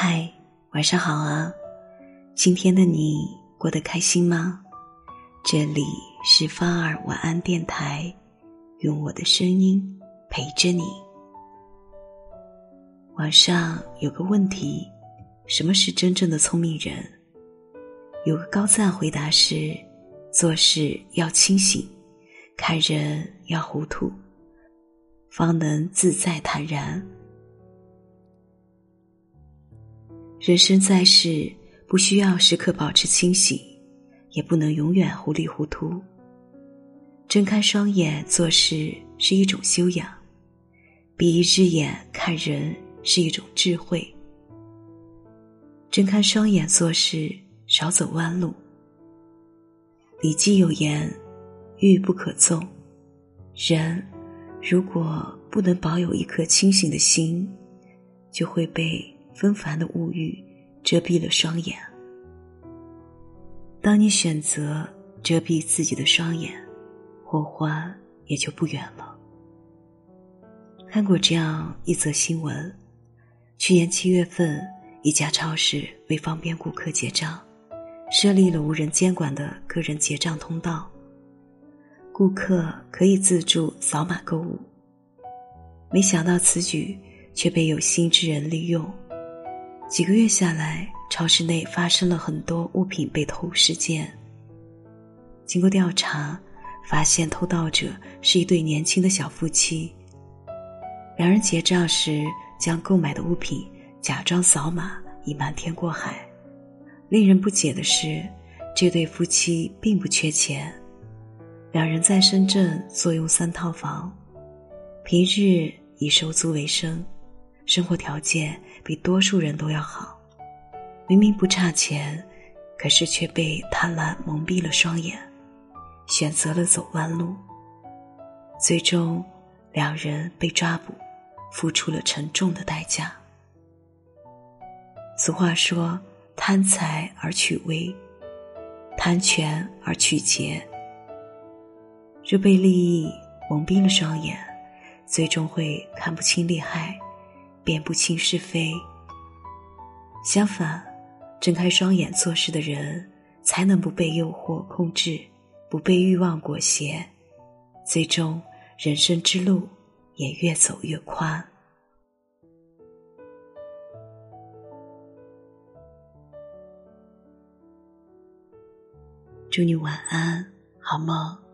嗨，晚上好啊！今天的你过得开心吗？这里是芳儿晚安电台，用我的声音陪着你。网上有个问题：什么是真正的聪明人？有个高赞回答是：做事要清醒，看人要糊涂，方能自在坦然。人生在世，不需要时刻保持清醒，也不能永远糊里糊涂。睁开双眼做事是一种修养，闭一只眼看人是一种智慧。睁开双眼做事，少走弯路。《礼记》有言：“欲不可纵。”人如果不能保有一颗清醒的心，就会被。纷繁的物欲遮蔽了双眼。当你选择遮蔽自己的双眼，火花也就不远了。看过这样一则新闻：去年七月份，一家超市为方便顾客结账，设立了无人监管的个人结账通道，顾客可以自助扫码购物。没想到此举却被有心之人利用。几个月下来，超市内发生了很多物品被偷事件。经过调查，发现偷盗者是一对年轻的小夫妻。两人结账时将购买的物品假装扫码，以瞒天过海。令人不解的是，这对夫妻并不缺钱，两人在深圳坐拥三套房，平日以收租为生。生活条件比多数人都要好，明明不差钱，可是却被贪婪蒙蔽了双眼，选择了走弯路。最终，两人被抓捕，付出了沉重的代价。俗话说：“贪财而取威，贪权而取节。”若被利益蒙蔽了双眼，最终会看不清利害。辨不清是非。相反，睁开双眼做事的人，才能不被诱惑控制，不被欲望裹挟，最终人生之路也越走越宽。祝你晚安，好梦。